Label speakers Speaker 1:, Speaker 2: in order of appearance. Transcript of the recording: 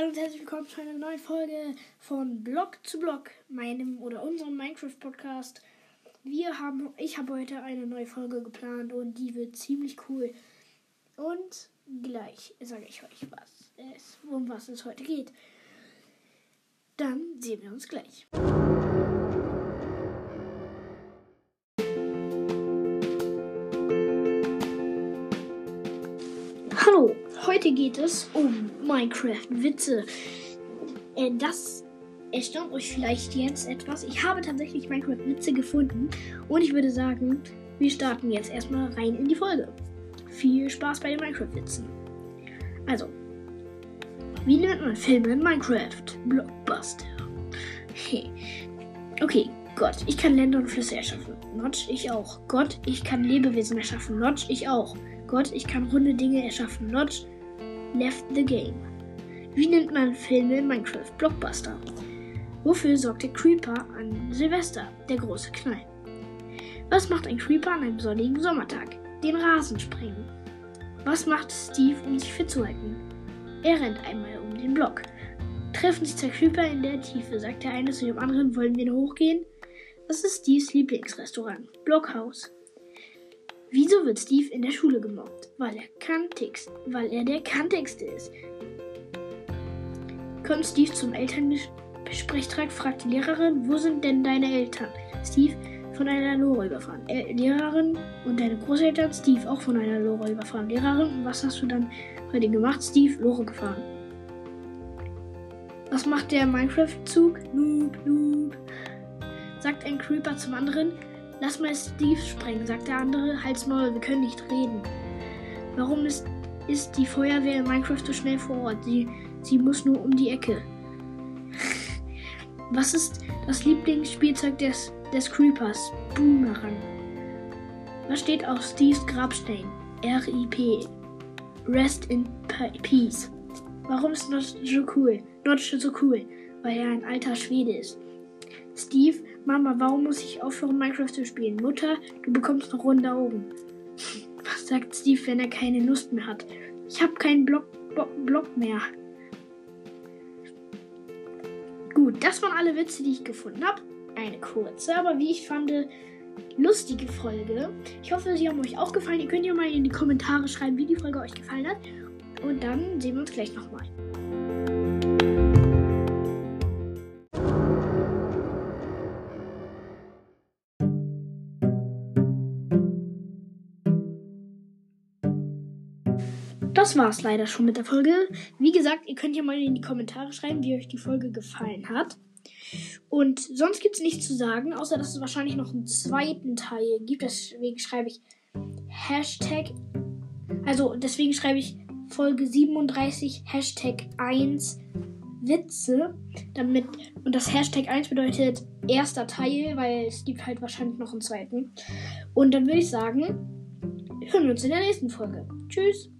Speaker 1: Hallo und herzlich willkommen zu einer neuen Folge von Blog zu Blog, meinem oder unserem Minecraft-Podcast. Wir haben, ich habe heute eine neue Folge geplant und die wird ziemlich cool. Und gleich sage ich euch, was es, um was es heute geht. Dann sehen wir uns gleich. Hallo, heute geht es um Minecraft-Witze. Äh, das erstaunt euch vielleicht jetzt etwas. Ich habe tatsächlich Minecraft-Witze gefunden und ich würde sagen, wir starten jetzt erstmal rein in die Folge. Viel Spaß bei den Minecraft-Witzen. Also, wie nennt man Filme in Minecraft? Blockbuster. okay, Gott, ich kann Länder und Flüsse erschaffen. Notch, ich auch. Gott, ich kann Lebewesen erschaffen. Notch, ich auch. Gott, ich kann runde Dinge erschaffen. Notch, left the game. Wie nennt man Filme in Minecraft? Blockbuster. Wofür sorgt der Creeper an Silvester? Der große Knall. Was macht ein Creeper an einem sonnigen Sommertag? Den Rasen sprengen. Was macht Steve, um sich fit zu halten? Er rennt einmal um den Block. Treffen sich zwei Creeper in der Tiefe, sagt der eine zu dem anderen, wollen wir hochgehen? Das ist Steves Lieblingsrestaurant, Blockhaus. Wieso wird Steve in der Schule gemobbt? Weil er kantigst, weil er der kantigste ist. Kommt Steve zum Elternsprechtag, fragt die Lehrerin, wo sind denn deine Eltern? Steve, von einer Lore überfahren. Äh, Lehrerin und deine Großeltern, Steve, auch von einer Lore überfahren. Lehrerin, was hast du dann heute gemacht? Steve, Lore gefahren. Was macht der Minecraft-Zug? Noob, noob. Sagt ein Creeper zum anderen, Lass mal Steve sprengen, sagt der andere. Halt's Maul, wir können nicht reden. Warum ist, ist die Feuerwehr in Minecraft so schnell vor Ort? Sie, sie muss nur um die Ecke. Was ist das Lieblingsspielzeug des, des Creepers? Boomerang. Was steht auf Steves Grabstein? R.I.P. Rest in Peace. Warum ist Notch so cool? Notch so cool, weil er ein alter Schwede ist. Steve, Mama, warum muss ich aufhören, Minecraft zu spielen? Mutter, du bekommst noch runde Augen. Was sagt Steve, wenn er keine Lust mehr hat? Ich habe keinen Block, Block, Block mehr. Gut, das waren alle Witze, die ich gefunden habe. Eine kurze, aber wie ich fand, lustige Folge. Ich hoffe, sie haben euch auch gefallen. Ihr könnt ja mal in die Kommentare schreiben, wie die Folge euch gefallen hat. Und dann sehen wir uns gleich nochmal. Das war's leider schon mit der Folge. Wie gesagt, ihr könnt ja mal in die Kommentare schreiben, wie euch die Folge gefallen hat. Und sonst gibt's nichts zu sagen, außer dass es wahrscheinlich noch einen zweiten Teil gibt. Deswegen schreibe ich Hashtag. Also deswegen schreibe ich Folge 37 Hashtag 1 Witze. Damit, und das Hashtag 1 bedeutet erster Teil, weil es gibt halt wahrscheinlich noch einen zweiten. Und dann würde ich sagen, hören wir uns in der nächsten Folge. Tschüss.